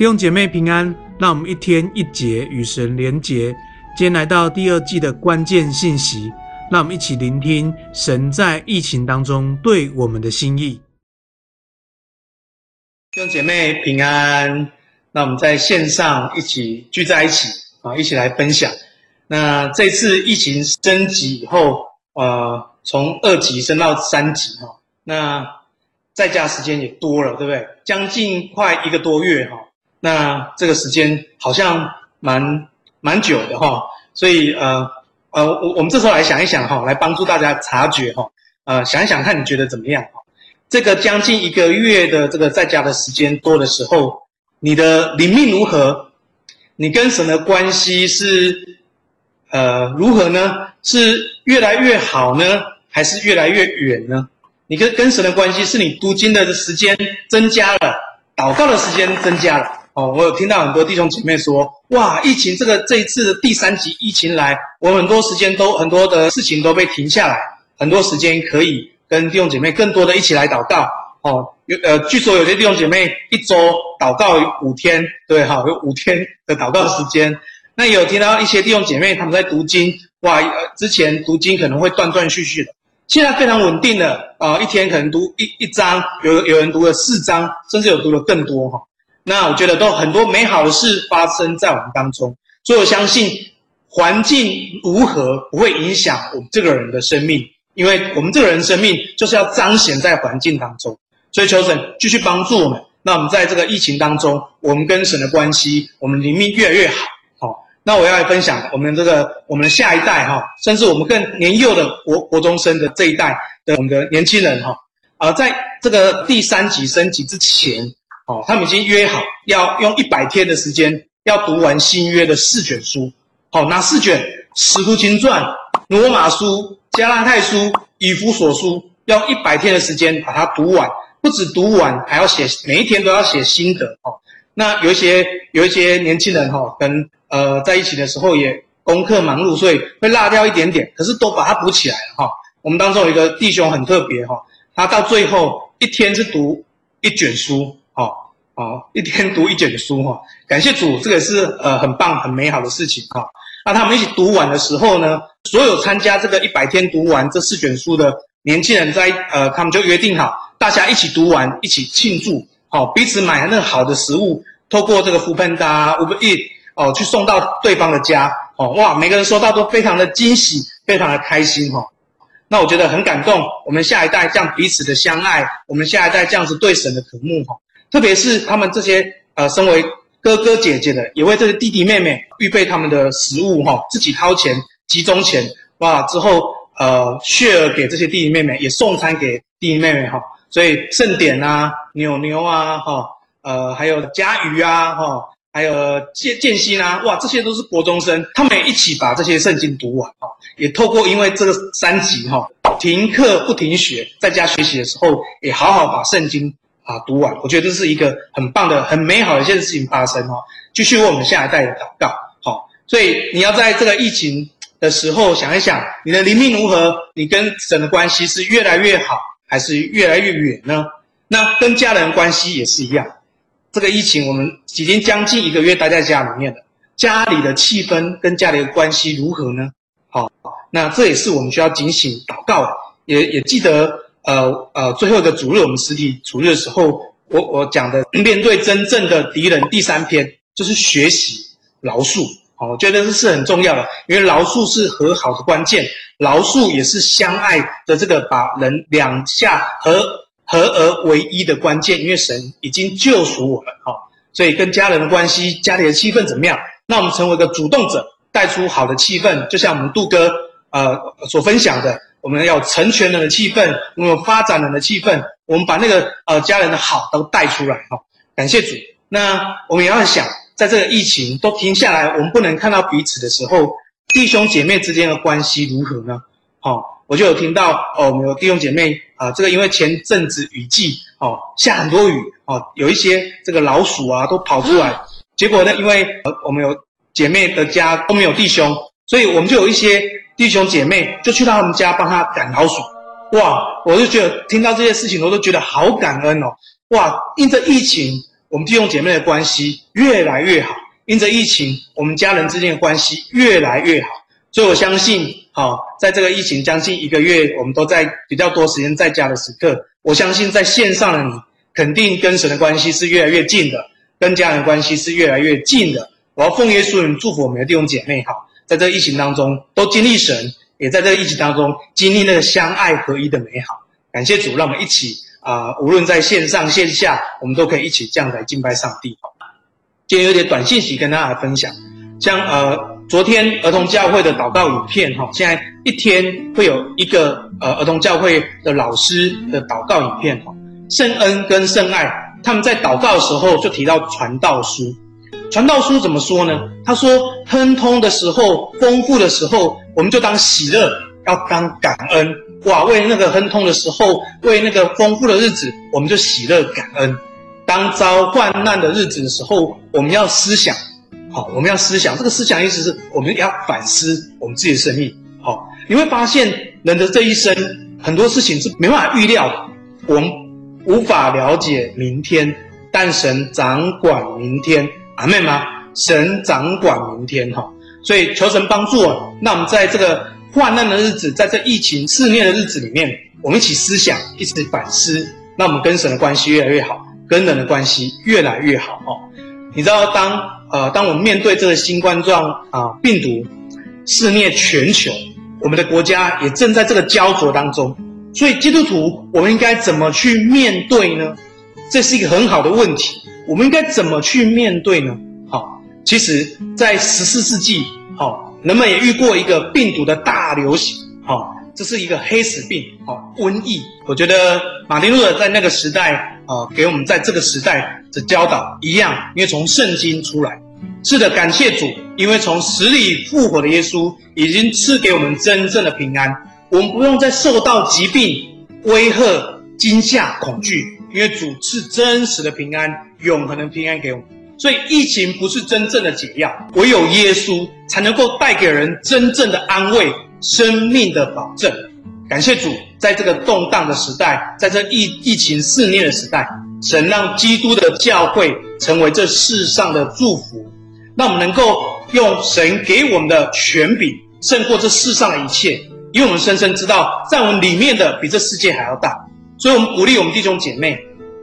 弟兄姐妹平安，让我们一天一节与神连结。今天来到第二季的关键信息，让我们一起聆听神在疫情当中对我们的心意。弟兄姐妹平安，那我们在线上一起聚在一起啊，一起来分享。那这次疫情升级以后，呃，从二级升到三级哈，那在家时间也多了，对不对？将近快一个多月哈。那这个时间好像蛮蛮久的哈，所以呃呃，我我们这时候来想一想哈，来帮助大家察觉哈，呃，想一想看你觉得怎么样哈？这个将近一个月的这个在家的时间多的时候，你的灵命如何？你跟神的关系是呃如何呢？是越来越好呢，还是越来越远呢？你跟跟神的关系是你读经的时间增加了，祷告的时间增加了。哦，我有听到很多弟兄姐妹说，哇，疫情这个这一次的第三级疫情来，我很多时间都很多的事情都被停下来，很多时间可以跟弟兄姐妹更多的一起来祷告。哦，有呃，据说有些弟兄姐妹一周祷告五天，对哈，有五天的祷告时间。那有听到一些弟兄姐妹他们在读经，哇，呃，之前读经可能会断断续续的，现在非常稳定的啊，一天可能读一一章，有有人读了四章，甚至有读了更多哈。那我觉得都很多美好的事发生在我们当中，所以我相信环境如何不会影响我们这个人的生命，因为我们这个人生命就是要彰显在环境当中，所以求神继续帮助我们。那我们在这个疫情当中，我们跟神的关系，我们灵命越来越好。好，那我要来分享我们这个我们的下一代哈，甚至我们更年幼的国国中生的这一代的我们的年轻人哈，啊，在这个第三级升级之前。哦，他们已经约好要用一百天的时间要读完新约的四卷书。好，哪四卷？使徒行传、罗马书、加拉太书、以弗所书，要一百天的时间把它读完。不止读完，还要写，每一天都要写心得。哦，那有一些有一些年轻人哈，跟呃在一起的时候也功课忙碌，所以会落掉一点点，可是都把它补起来了哈。我们当中有一个弟兄很特别哈，他到最后一天是读一卷书。好，一天读一卷书哈，感谢主，这个是呃很棒很美好的事情哈。那他们一起读完的时候呢，所有参加这个一百天读完这四卷书的年轻人在呃，他们就约定好，大家一起读完，一起庆祝，好，彼此买那好的食物，透过这个 foodpanda、Uber Eats 哦，去送到对方的家，哦哇，每个人收到都非常的惊喜，非常的开心哈。那我觉得很感动，我们下一代这样彼此的相爱，我们下一代这样子对神的渴慕哈。特别是他们这些呃，身为哥哥姐姐的，也为这些弟弟妹妹预备他们的食物哈，自己掏钱集中钱哇，之后呃，share 给这些弟弟妹妹，也送餐给弟弟妹妹哈。所以盛典啊，牛牛啊哈，呃，还有佳瑜啊哈，还有建建新啊，哇，这些都是国中生，他们也一起把这些圣经读完哈，也透过因为这个三级哈，停课不停学，在家学习的时候，也好好把圣经。啊，读完，我觉得这是一个很棒的、很美好的一件事情发生哦。继续为我们下一代的祷告，好。所以你要在这个疫情的时候想一想，你的灵命如何？你跟神的关系是越来越好，还是越来越远呢？那跟家人关系也是一样。这个疫情我们已经将近一个月待在家里面了，家里的气氛跟家里的关系如何呢？好，那这也是我们需要警醒祷告的，也也记得。呃呃，最后一个主日，我们实体主日的时候，我我讲的面对真正的敌人第三篇，就是学习饶恕。好，我觉得这是很重要的，因为饶恕是和好的关键，饶恕也是相爱的这个把人两下合合而为一的关键。因为神已经救赎我们，哈，所以跟家人的关系、家里的气氛怎么样？那我们成为一个主动者，带出好的气氛，就像我们杜哥呃所分享的。我们要成全人的气氛，我们有发展人的气氛，我们把那个呃家人的好都带出来哈。感谢主。那我们也要想，在这个疫情都停下来，我们不能看到彼此的时候，弟兄姐妹之间的关系如何呢？好，我就有听到哦，我们有弟兄姐妹啊，这个因为前阵子雨季哦下很多雨哦，有一些这个老鼠啊都跑出来，结果呢，因为呃我们有姐妹的家都没有弟兄，所以我们就有一些。弟兄姐妹就去到他们家帮他赶老鼠，哇！我就觉得听到这些事情，我都觉得好感恩哦，哇！因着疫情，我们弟兄姐妹的关系越来越好。因着疫情，我们家人之间的关系越来越好。所以我相信，好，在这个疫情将近一个月，我们都在比较多时间在家的时刻，我相信在线上的你，肯定跟神的关系是越来越近的，跟家人关系是越来越近的。我要奉耶稣名祝福我们的弟兄姐妹，好，在这个疫情当中都经历神，也在这个疫情当中经历那个相爱合一的美好。感谢主，让我们一起啊、呃，无论在线上线下，我们都可以一起这样来敬拜上帝。今天有点短信息跟大家分享，像呃。昨天儿童教会的祷告影片，哈，现在一天会有一个呃儿童教会的老师的祷告影片，哈，圣恩跟圣爱他们在祷告的时候就提到传道书，传道书怎么说呢？他说亨通的时候，丰富的时候，我们就当喜乐，要当感恩，哇，为那个亨通的时候，为那个丰富的日子，我们就喜乐感恩；当遭患难的日子的时候，我们要思想。好，我们要思想，这个思想意思是我们要反思我们自己的生命。好，你会发现人的这一生很多事情是没办法预料的，我们无法了解明天，但神掌管明天。阿们吗？神掌管明天。哈，所以求神帮助我。那我们在这个患难的日子，在这疫情肆虐的日子里面，我们一起思想，一起反思，那我们跟神的关系越来越好，跟人的关系越来越好。哈，你知道当。呃，当我们面对这个新冠状啊病毒肆虐全球，我们的国家也正在这个焦灼当中，所以基督徒我们应该怎么去面对呢？这是一个很好的问题。我们应该怎么去面对呢？好，其实，在十四世纪，好，人们也遇过一个病毒的大流行，好，这是一个黑死病，好，瘟疫。我觉得马丁路德在那个时代。啊，给我们在这个时代的教导一样，因为从圣经出来。是的，感谢主，因为从死里复活的耶稣已经赐给我们真正的平安，我们不用再受到疾病威吓、惊吓、恐惧，因为主赐真实的平安、永恒的平安给我们。所以疫情不是真正的解药，唯有耶稣才能够带给人真正的安慰、生命的保证。感谢主，在这个动荡的时代，在这疫疫情肆虐的时代，神让基督的教会成为这世上的祝福，让我们能够用神给我们的权柄胜过这世上的一切，因为我们深深知道，在我们里面的比这世界还要大。所以，我们鼓励我们弟兄姐妹，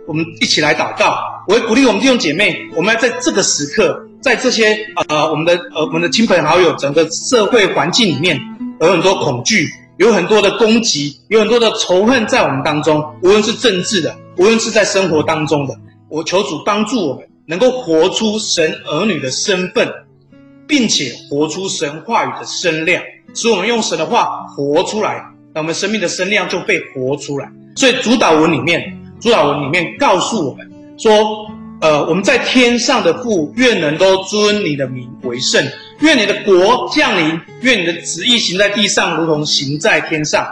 我们一起来祷告。我会鼓励我们弟兄姐妹，我们要在这个时刻，在这些呃我们的呃我们的亲朋好友，整个社会环境里面，有很多恐惧。有很多的攻击，有很多的仇恨在我们当中，无论是政治的，无论是在生活当中的。我求主帮助我们，能够活出神儿女的身份，并且活出神话语的声量，使我们用神的话活出来，那我们生命的声量就被活出来。所以主祷文里面，主祷文里面告诉我们说。呃，我们在天上的父，愿人都尊你的名为圣，愿你的国降临，愿你的旨意行在地上，如同行在天上。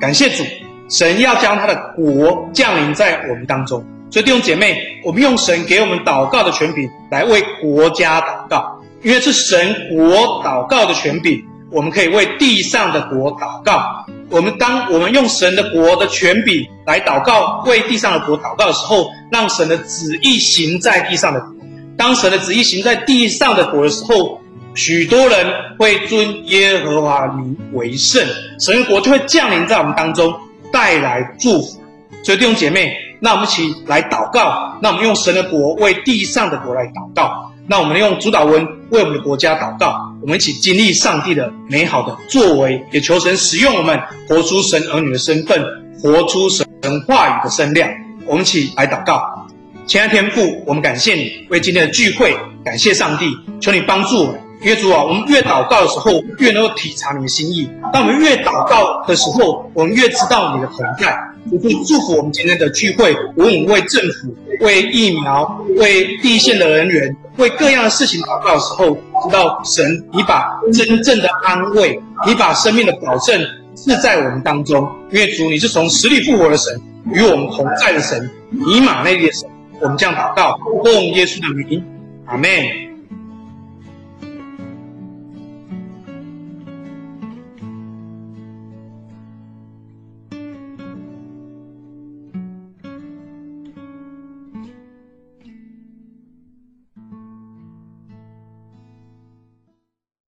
感谢主，神要将他的国降临在我们当中。所以弟兄姐妹，我们用神给我们祷告的权柄来为国家祷告，因为是神国祷告的权柄，我们可以为地上的国祷告。我们当我们用神的国的权柄来祷告，为地上的国祷告的时候，让神的旨意行在地上的国。当神的旨意行在地上的国的时候，许多人会尊耶和华名为圣，神的国就会降临在我们当中，带来祝福。所以弟兄姐妹，那我们一起来祷告，那我们用神的国为地上的国来祷告。那我们用主祷文为我们的国家祷告，我们一起经历上帝的美好的作为，也求神使用我们，活出神儿女的身份，活出神话语的声量。我们一起来祷告，亲爱的天父，我们感谢你为今天的聚会，感谢上帝，求你帮助我们。因为主啊，我们越祷告的时候，越能够体察你的心意；当我们越祷告的时候，我们越知道你的同在。我祝福我们今天的聚会，无论为政府、为疫苗、为第一线的人员、为各样的事情祷告的时候，知道神，你把真正的安慰，你把生命的保证赐在我们当中。因为主，你是从死里复活的神，与我们同在的神，以马内利的神。我们这样祷告，奉耶稣的名，阿门。